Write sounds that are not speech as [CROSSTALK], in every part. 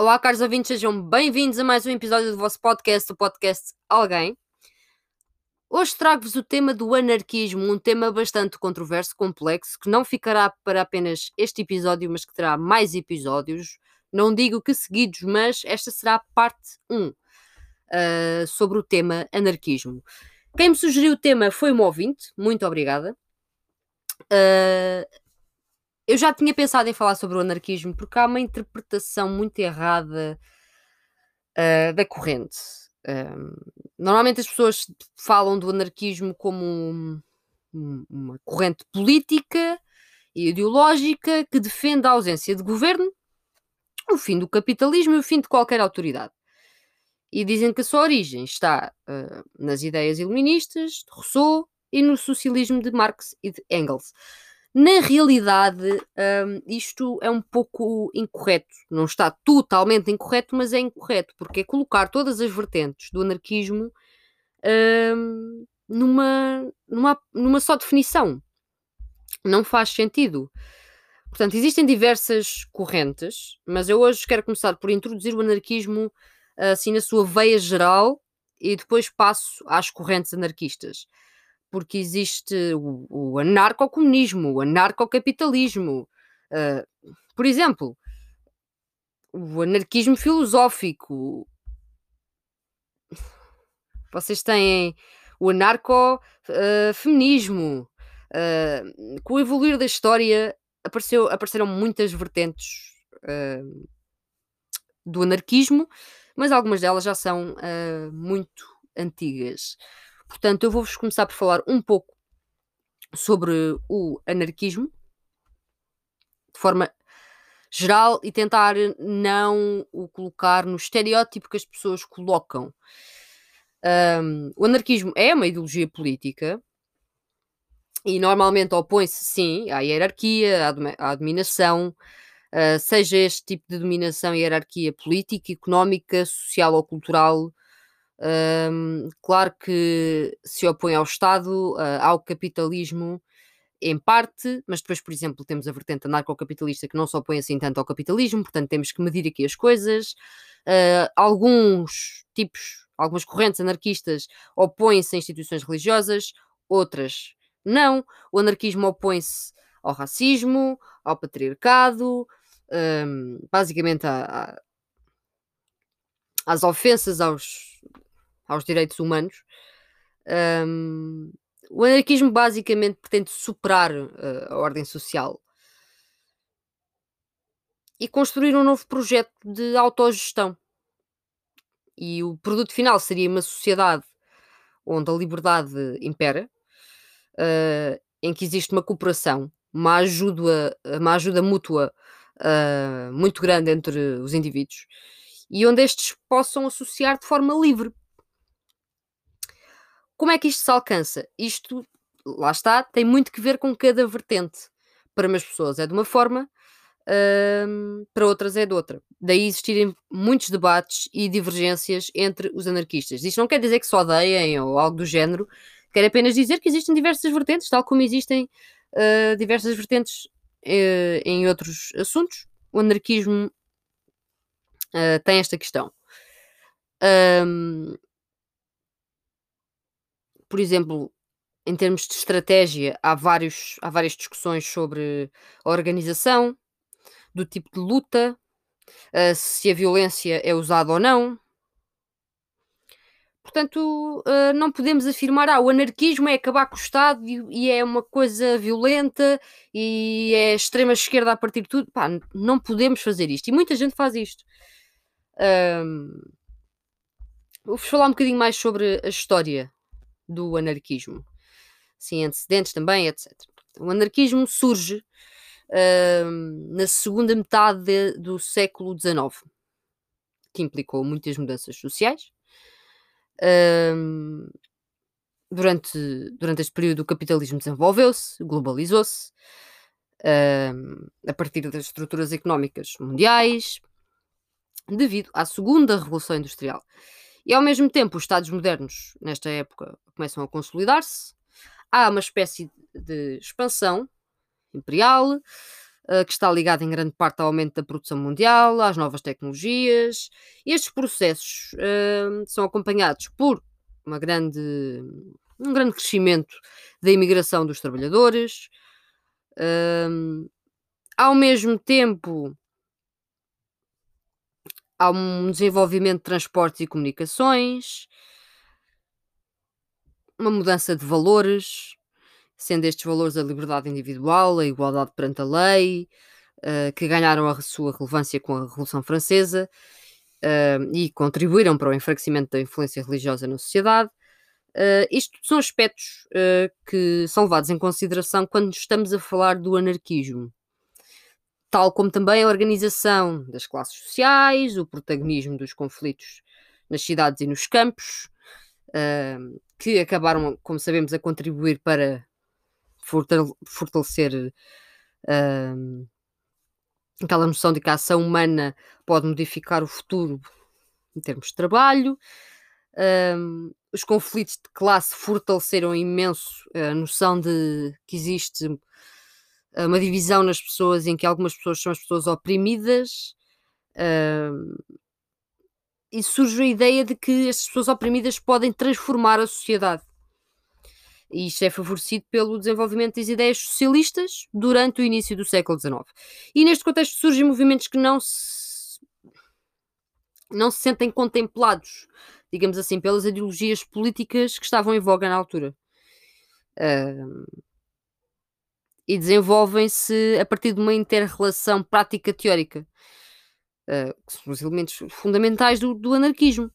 Olá, caros ouvintes, sejam bem-vindos a mais um episódio do vosso podcast, o podcast Alguém. Hoje trago-vos o tema do anarquismo, um tema bastante controverso, complexo, que não ficará para apenas este episódio, mas que terá mais episódios. Não digo que seguidos, mas esta será parte 1 uh, sobre o tema anarquismo. Quem me sugeriu o tema foi uma ouvinte, muito obrigada. Uh, eu já tinha pensado em falar sobre o anarquismo porque há uma interpretação muito errada uh, da corrente. normalmente as pessoas falam do anarquismo como um, um, uma corrente política e ideológica que defende a ausência de governo, o fim do capitalismo e o fim de qualquer autoridade. E dizem que a sua origem está uh, nas ideias iluministas de Rousseau e no socialismo de Marx e de Engels. Na realidade, um, isto é um pouco incorreto. Não está totalmente incorreto, mas é incorreto, porque é colocar todas as vertentes do anarquismo um, numa, numa, numa só definição. Não faz sentido. Portanto, existem diversas correntes, mas eu hoje quero começar por introduzir o anarquismo assim na sua veia geral e depois passo às correntes anarquistas porque existe o, o anarcocomunismo, o anarcocapitalismo. Uh, por exemplo, o anarquismo filosófico. Vocês têm o anarcofeminismo. Uh, uh, com o evoluir da história apareceu, apareceram muitas vertentes uh, do anarquismo, mas algumas delas já são muito antigas. Portanto, eu vou-vos começar por falar um pouco sobre o anarquismo, de forma geral, e tentar não o colocar no estereótipo que as pessoas colocam. Um, o anarquismo é uma ideologia política e normalmente opõe-se, sim, à hierarquia, à, dominação, uh, seja este tipo de dominação e hierarquia política, económica, social ou cultural, um, claro que se opõe ao Estado, uh, ao capitalismo, em parte, mas depois, por exemplo, temos a vertente anarcocapitalista que não se opõe assim tanto ao capitalismo, portanto temos que medir aqui as coisas. Uh, alguns tipos, algumas correntes anarquistas opõem-se a instituições religiosas, outras não. O anarquismo opõe-se ao racismo, ao patriarcado, um, basicamente a, a, às ofensas aos aos direitos humanos. Um, o anarquismo basicamente pretende superar uh, a ordem social e construir um novo projeto de autogestão. E o produto final seria uma sociedade onde a liberdade impera, uh, em que existe uma cooperação, uma ajuda, uma ajuda mútua uh, muito grande entre os indivíduos e onde estes possam associar de forma livre como é que isto se alcança? Isto, lá está, tem muito que ver com cada vertente. Para umas pessoas é de uma forma, hum, para outras é de outra. Daí existirem muitos debates e divergências entre os anarquistas. Isto não quer dizer que se odeiem ou algo do género, quer apenas dizer que existem diversas vertentes, tal como existem uh, diversas vertentes uh, em outros assuntos. O anarquismo uh, tem esta questão. Um, por exemplo, em termos de estratégia, há, vários, há várias discussões sobre a organização, do tipo de luta, uh, se a violência é usada ou não. Portanto, uh, não podemos afirmar ah, o anarquismo é acabar com o Estado e, e, é uma coisa violenta e é extrema esquerda a partir de tudo. Pá, não podemos fazer isto. E muita gente faz isto. Um, Vou-vos falar um bocadinho mais sobre a história do anarquismo. Sim, antecedentes também, etc. O anarquismo surge uh, na segunda metade de, do século XIX, que implicou muitas mudanças sociais. Uh, durante, durante este período, o capitalismo desenvolveu-se, globalizou-se, uh, a partir das estruturas económicas mundiais, devido à segunda Revolução Industrial. E ao mesmo tempo, os Estados modernos, nesta época, começam a consolidar-se. Há uma espécie de expansão imperial, uh, que está ligado em grande parte ao aumento da produção mundial, às novas tecnologias. Estes processos uh, são acompanhados por uma grande, um grande crescimento da imigração dos trabalhadores. Uh, ao mesmo tempo, há um desenvolvimento de transportes e comunicações, uma mudança de valores, sendo estes valores a liberdade individual, a igualdade perante a lei, uh, que ganharam a sua relevância com a Revolução Francesa uh, e contribuíram para o enfraquecimento da influência religiosa na sociedade. Uh, isto são aspectos que são levados em consideração quando estamos a falar do anarquismo, tal como também a organização das classes sociais, o protagonismo dos conflitos nas cidades e nos campos, que acabaram, como sabemos, a contribuir para fortalecer uh, aquela noção de que a ação humana pode modificar o futuro em termos de trabalho. Uh, os conflitos de classe fortaleceram imenso a noção de que existe uma divisão nas pessoas em que algumas pessoas são as pessoas oprimidas. Uh, e surge a ideia de que as pessoas oprimidas podem transformar a sociedade. E isto é favorecido pelo desenvolvimento das ideias socialistas durante o início do século XIX. E neste contexto surgem movimentos que não se, não se sentem contemplados, digamos assim, pelas ideologias políticas que estavam em voga na altura. Uh, e desenvolvem-se a partir de uma inter-relação prática teórica, uh, que são os elementos fundamentais do, do anarquismo.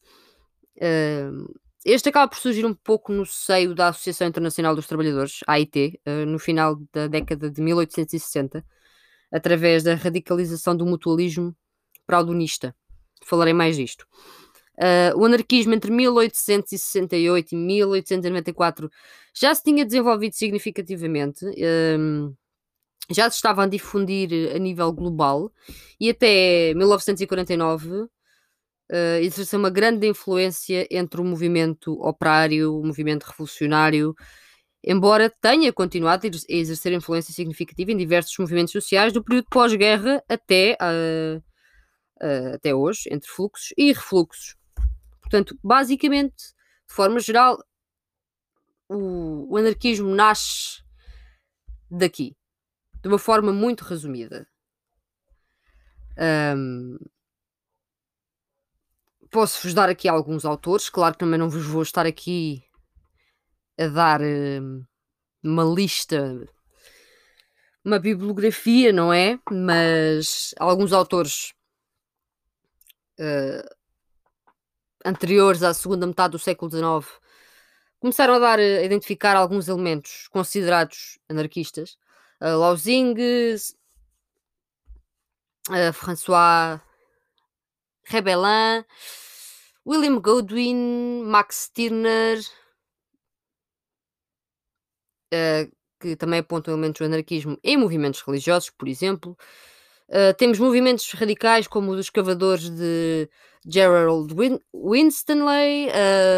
Uh, este acaba por surgir um pouco no seio da Associação Internacional dos Trabalhadores, AIT, eh, no final da década de 1860, através da radicalização do mutualismo fraudonista. Falarei mais disto. Uh, o anarquismo entre 1868 e 1894 já se tinha desenvolvido significativamente, uh, já se estava a difundir a nível global e até 1949 uh, exerceu uma grande influência entre o movimento operário, o movimento revolucionário, embora tenha continuado a exercer influência significativa em diversos movimentos sociais do período pós-guerra até, uh, uh, até hoje, entre fluxos e refluxos. Portanto, basicamente, de forma geral, o, o anarquismo nasce daqui, de uma forma muito resumida. Um, Posso-vos dar aqui alguns autores, claro que também não vos vou estar aqui a dar uh, uma lista, uma bibliografia, não é? Mas alguns autores uh, anteriores à segunda metade do século XIX começaram a dar a identificar alguns elementos considerados anarquistas. Uh, uh, François Rebelin, William Godwin, Max Stirner, uh, que também apontam elementos do anarquismo em movimentos religiosos, por exemplo. Uh, temos movimentos radicais como os escavadores de Gerald Win Winstanley,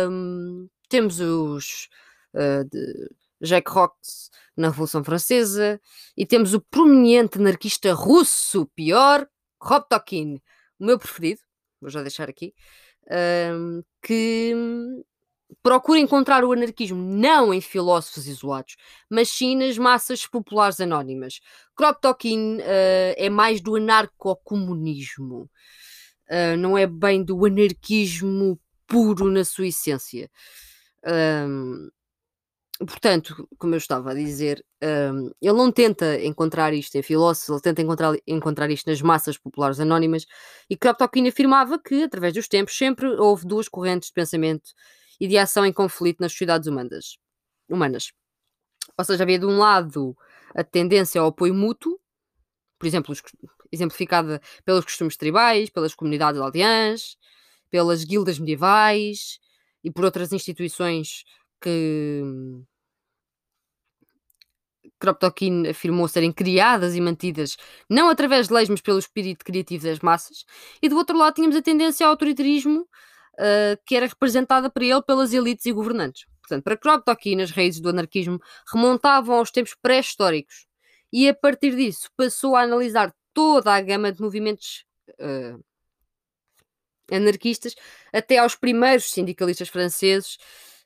um, temos os uh, de Jacques Rox na Revolução Francesa e temos o prominente anarquista russo, pior, Kropotkin, o meu preferido, vou já deixar aqui, que procura encontrar o anarquismo não em filósofos isolados, mas sim nas massas populares anónimas. Kropotkin uh, é mais do anarcocomunismo, uh, não é bem do anarquismo puro na sua essência. Um, portanto, como eu estava a dizer, um, ele não tenta encontrar isto em filósofos, ele tenta encontrar, encontrar isto nas massas populares anónimas, e Kropotkin afirmava que, através dos tempos, sempre houve duas correntes de pensamento e de ação em conflito nas sociedades humanas. humanas. Ou seja, havia de um lado a tendência ao apoio mútuo, por exemplo, exemplificada pelos costumes tribais, pelas comunidades aldeãs, pelas guildas medievais e por outras instituições que Kropotkin afirmou serem criadas e mantidas não através de leis, mas pelo espírito criativo das massas. E do outro lado tínhamos a tendência ao autoritarismo, uh, que era representada para ele pelas elites e governantes. Portanto, para Kropotkin, as raízes do anarquismo remontavam aos tempos pré-históricos e a partir disso passou a analisar toda a gama de movimentos uh, anarquistas, até aos primeiros sindicalistas franceses,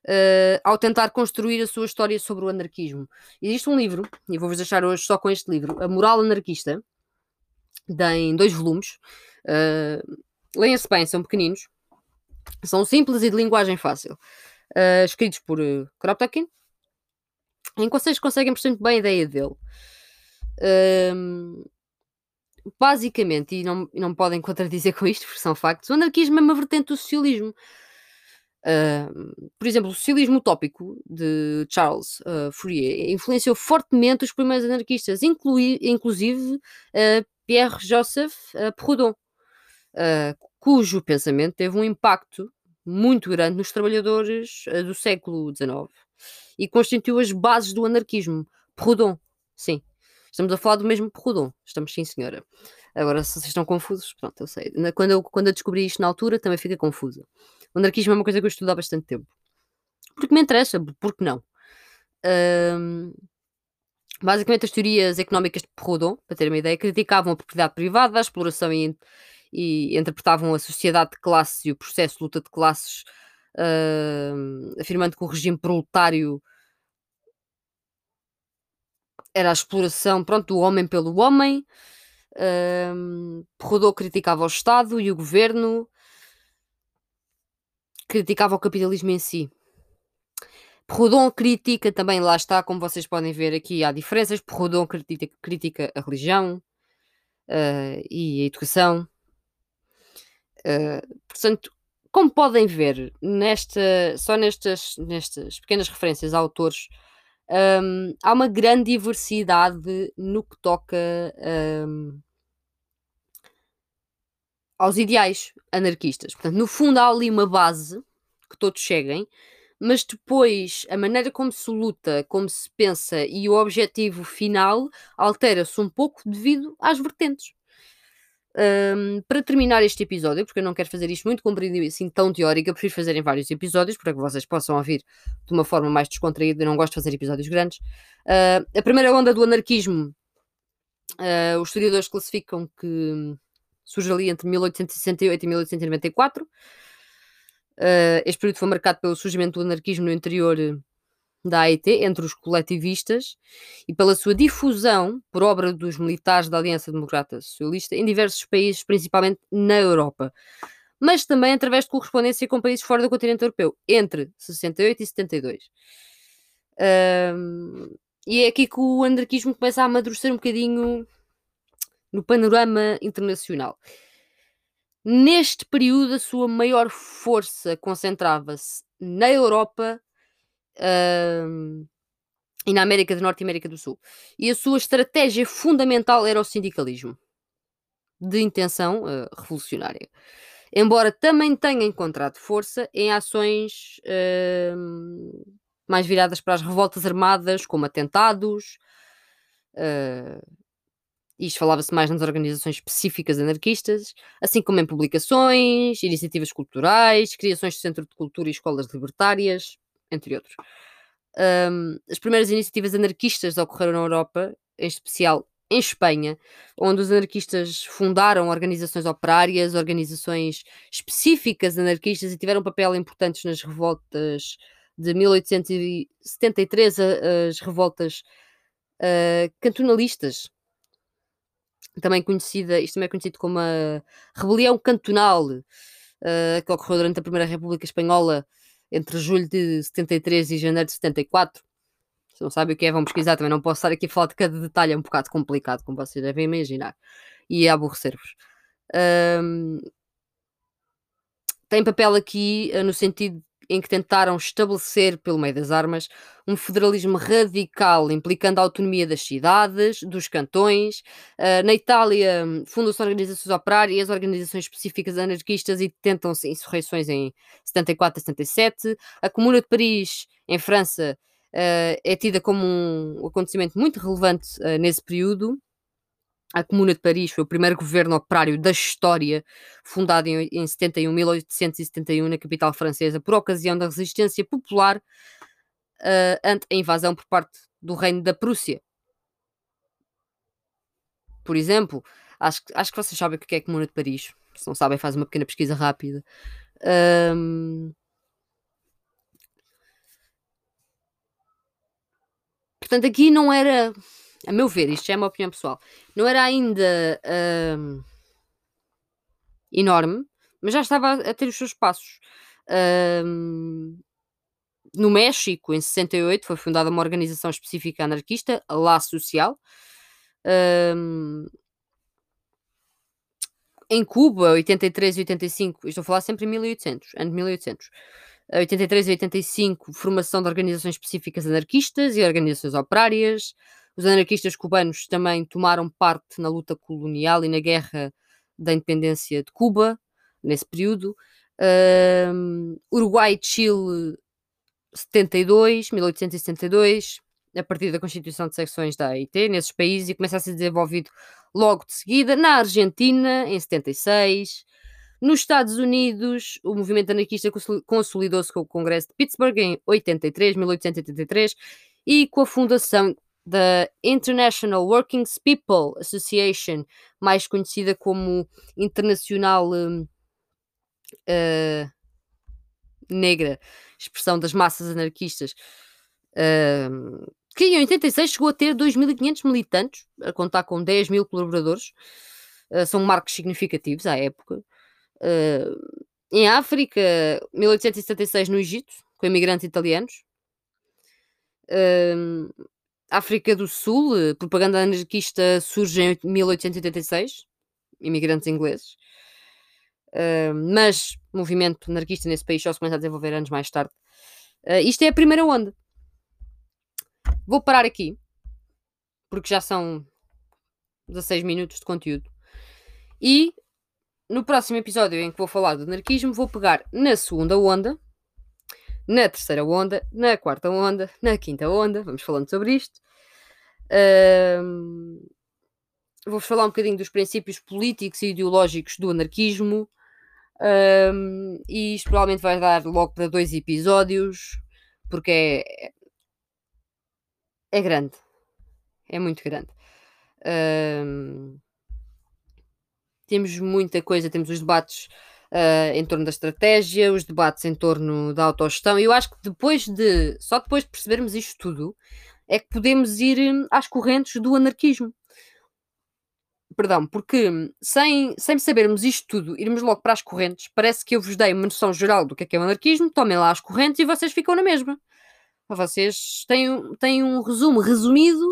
uh, ao tentar construir a sua história sobre o anarquismo. Existe um livro, e vou-vos deixar hoje só com este livro, A Moral Anarquista, em dois volumes. Uh, Leiam-se bem, são pequeninos, são simples e de linguagem fácil. Uh, escritos por uh, Kropotkin, em que vocês conseguem perceber bem a ideia dele. Uh, basicamente, e não, não podem [LAUGHS] contradizer com isto, porque são factos, o anarquismo é uma vertente do socialismo. Uh, por exemplo, o socialismo utópico de Charles uh, Fourier influenciou fortemente os primeiros anarquistas, inclui, inclusive uh, Pierre-Joseph Proudhon, cujo pensamento teve um impacto muito grande nos trabalhadores do século XIX e constituiu as bases do anarquismo. Proudhon, sim. Estamos a falar do mesmo Proudhon. Estamos sim, senhora. Agora, se vocês estão confusos, pronto, eu sei. Quando eu, quando eu descobri isto na altura, também fica confusa. O anarquismo é uma coisa que eu estudo há bastante tempo. Porque me interessa, porque não? Um, basicamente, as teorias económicas de Proudhon, para ter uma ideia, criticavam a propriedade privada, a exploração e, e interpretavam a sociedade de classes e o processo de luta de classes, uh, afirmando que o regime proletário era a exploração pronto, do homem pelo homem. Proudhon criticava o Estado e o governo, criticava o capitalismo em si. Proudhon critica também, lá está, como vocês podem ver aqui, há diferenças. Proudhon critica, critica a religião uh, e a educação. Uh, portanto, como podem ver, nesta, só nestas, nestas pequenas referências a autores, um, há uma grande diversidade no que toca um, aos ideais anarquistas. Portanto, no fundo, há ali uma base que todos cheguem, mas depois a maneira como se luta, como se pensa e o objetivo final altera-se um pouco devido às vertentes. Um, para terminar este episódio, porque eu não quero fazer isto muito comprido assim tão teórico, eu prefiro fazer em vários episódios para que vocês possam ouvir de uma forma mais descontraída. Eu não gosto de fazer episódios grandes. Uh, a primeira onda do anarquismo, uh, os historiadores classificam que surge ali entre 1868 e 1894. Uh, este período foi marcado pelo surgimento do anarquismo no interior da AIT entre os coletivistas e pela sua difusão por obra dos militares da Aliança Democrata Socialista em diversos países, principalmente na Europa, mas também através de correspondência com países fora do continente europeu, entre 68 e 72. Um, e é aqui que o anarquismo começa a amadurecer um bocadinho no panorama internacional. Neste período, a sua maior força concentrava-se na Europa uh, e na América do Norte e América do Sul. E a sua estratégia fundamental era o sindicalismo, de intenção uh, revolucionária. Embora também tenha encontrado força em ações uh, mais viradas para as revoltas armadas, como atentados. Uh, isto falava-se mais nas organizações específicas anarquistas, assim como em publicações, iniciativas culturais, criações de centro de cultura e escolas libertárias, entre outros. Um, as primeiras iniciativas anarquistas ocorreram na Europa, em especial em Espanha, onde os anarquistas fundaram organizações operárias, organizações específicas anarquistas e tiveram um papel importante nas revoltas de 1873, as revoltas uh, cantonalistas, também conhecida, isto também é conhecido como a Rebelião Cantonal, uh, que ocorreu durante a Primeira República Espanhola entre julho de 73 e janeiro de 74. Se não sabem o que é, vão pesquisar. Também não posso estar aqui a falar de cada detalhe, é um bocado complicado, como vocês devem imaginar. E é aborrecer-vos. Um, tem papel aqui uh, no sentido em que tentaram estabelecer, pelo meio das armas, um federalismo radical, implicando a autonomia das cidades, dos cantões. Uh, na Itália, fundam-se organizações operárias, organizações específicas anarquistas e tentam-se insurreições em 74 a 77. A Comuna de Paris, em França, uh, é tida como um acontecimento muito relevante uh, nesse período. A Comuna de Paris foi o primeiro governo operário da história, fundado em, em 71, 1871, na capital francesa, por ocasião da resistência popular uh, ante a invasão por parte do Reino da Prússia. por exemplo, acho, acho que vocês sabem o que é a Comuna de Paris. Se não sabem, faz uma pequena pesquisa rápida. Um, portanto, aqui não era, a meu ver, isto já é uma opinião pessoal, não era ainda um, enorme, mas já estava a ter os seus passos. Um, no México, em 68, foi fundada uma organização específica anarquista, a La Social. Um, em Cuba, 83 e 85, estou a falar sempre em 1800, ano de 1800. 83 e 85, formação de organizações específicas anarquistas e organizações operárias. Os anarquistas cubanos também tomaram parte na luta colonial e na guerra da independência de Cuba, nesse período. Um, Uruguai e Chile 72, 1872, a partir da constituição de secções da AIT nesses países e começa a ser desenvolvido logo de seguida. Na Argentina, em 76. Nos Estados Unidos, o movimento anarquista consolidou-se com o Congresso de Pittsburgh em 83, 1883 e com a fundação da International Working People Association, mais conhecida como Internacional uh, Negra, expressão das massas anarquistas, uh, que em 86 chegou a ter 2.500 militantes, a contar com 10 mil colaboradores. Uh, são marcos significativos à época. Uh, em África, 1876 no Egito, com imigrantes italianos. África do Sul, propaganda anarquista surge em 1886, imigrantes ingleses. Uh, mas movimento anarquista nesse país só se começa a desenvolver anos mais tarde. Uh, isto é a primeira onda. Vou parar aqui, porque já são 16 minutos de conteúdo. E no próximo episódio em que vou falar do anarquismo, vou pegar na segunda onda, na terceira onda, na quarta onda, na quinta onda, vamos falando sobre isto. Vou-vos falar um bocadinho dos princípios políticos e ideológicos do anarquismo, um, e isto provavelmente vai dar logo para dois episódios, porque é, é grande. É muito grande. Um, temos muita coisa, temos os debates uh, em torno da estratégia, os debates em torno da autogestão, eu acho que depois de, só depois de percebermos isto tudo, é que podemos ir hum, às correntes do anarquismo perdão, porque sem, sem sabermos isto tudo, irmos logo para as correntes, parece que eu vos dei uma noção geral do que é, que é o anarquismo, tomem lá as correntes e vocês ficam na mesma. Vocês têm, têm um resumo resumido,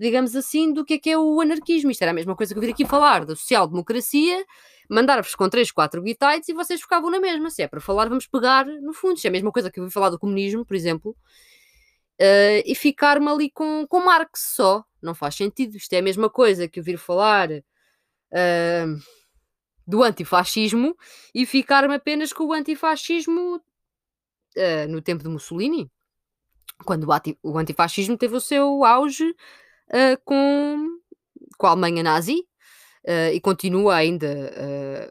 digamos assim, do que é que é o anarquismo. Isto era a mesma coisa que eu vir aqui falar da social-democracia, mandar-vos com 3, 4 bitites e vocês ficavam na mesma. Se é para falar, vamos pegar no fundo. Isto é a mesma coisa que eu vi falar do comunismo, por exemplo, uh, e ficar-me ali com, com Marx só. Não faz sentido. Isto é a mesma coisa que eu vir falar uh, do antifascismo e ficar-me apenas com o antifascismo uh, no tempo de Mussolini, quando o, o antifascismo teve o seu auge com, com a Alemanha nazi e continua ainda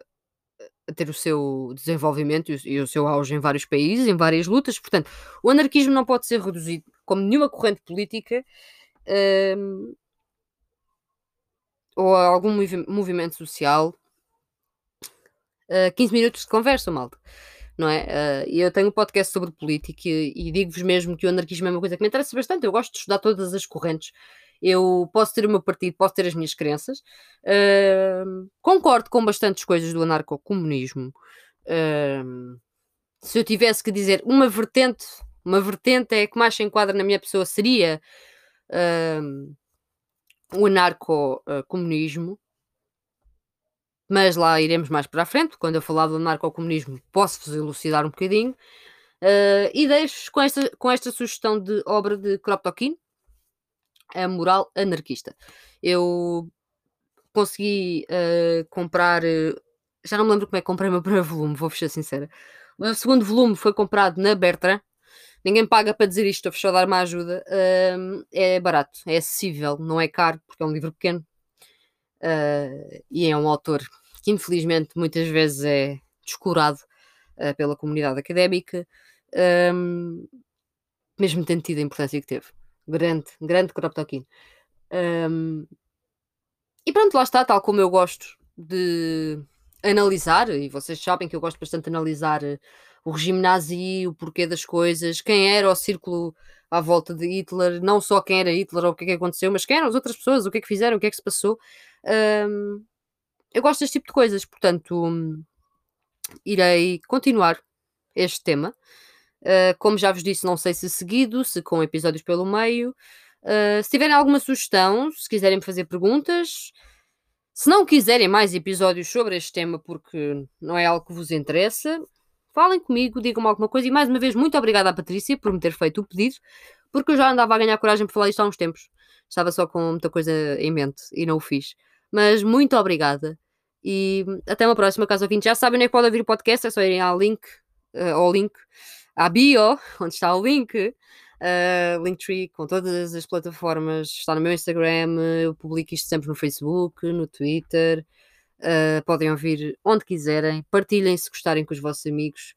a ter o seu desenvolvimento e o seu auge em vários países, em várias lutas. Portanto, o anarquismo não pode ser reduzido como nenhuma corrente política um, ou a algum movi movimento social. Uh, 15 minutos de conversa, malta. Não é? Uh, eu tenho um podcast sobre política e, e digo-vos mesmo que o anarquismo é uma coisa que me interessa bastante. Eu gosto de estudar todas as correntes eu posso ter o meu partido, posso ter as minhas crenças. Uh, concordo com bastantes coisas do anarcocomunismo. Uh, se eu tivesse que dizer uma vertente, uma vertente é que mais se enquadra na minha pessoa seria uh, o anarcocomunismo. Mas lá iremos mais para a frente. Quando eu falar do anarcocomunismo, posso-vos elucidar um bocadinho. Uh, e deixo com esta, com esta sugestão de obra de Kropotkin, a moral anarquista. Eu consegui uh, comprar. Uh, já não me lembro como é que comprei o meu primeiro volume, vou ser sincera. O meu segundo volume foi comprado na Bertrand. Ninguém paga para dizer isto, estou a dar uma ajuda. Uh, é barato, é acessível, não é caro, porque é um livro pequeno. e é um autor que, infelizmente, muitas vezes é descurado pela comunidade académica, mesmo tendo tido a importância que teve. Grande, grande Kropotkin. Um, e pronto, lá está, tal como eu gosto de analisar, e vocês sabem que eu gosto bastante de analisar o regime nazi, o porquê das coisas, quem era o círculo à volta de Hitler, não só quem era Hitler ou o que é que aconteceu, mas quem eram as outras pessoas, o que é que fizeram, o que é que se passou. Um, eu gosto deste tipo de coisas, portanto, irei continuar este tema. Uh, como já vos disse, não sei se seguido, se com episódios pelo meio. Uh, se tiverem alguma sugestão, se quiserem fazer perguntas, se não quiserem mais episódios sobre este tema porque não é algo que vos interessa, falem comigo, digam-me alguma coisa. E mais uma vez, muito obrigada à Patrícia por me ter feito o pedido, porque eu já andava a ganhar coragem para falar isto há uns tempos. Estava só com muita coisa em mente e não o fiz. Mas muito obrigada. E até uma próxima, caso ouvinte. Já sabem onde é que ouvir o podcast, é só irem ao link, uh, ao link, à bio, [LAUGHS] onde está o link, uh, Linktree, com todas as plataformas. Está no meu Instagram, eu publico isto sempre no Facebook, no Twitter. Uh, podem ouvir onde quiserem, partilhem se gostarem com os vossos amigos.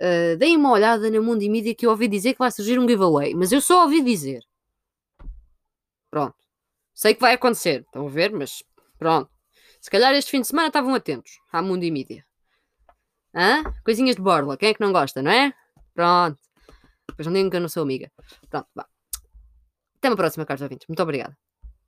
Uh, deem uma olhada na Mundo e Mídia que eu ouvi dizer que vai surgir um giveaway, mas eu só ouvi dizer. Pronto. Sei que vai acontecer, estão a ver, mas pronto. Se calhar este fim de semana estavam atentos à Mundo e Mídia. Hã? Coisinhas de borla, quem é que não gosta, não é? Pronto. Depois não digam que eu não sou amiga. Pronto, vá. Até uma próxima, caros ouvintes. Muito obrigada.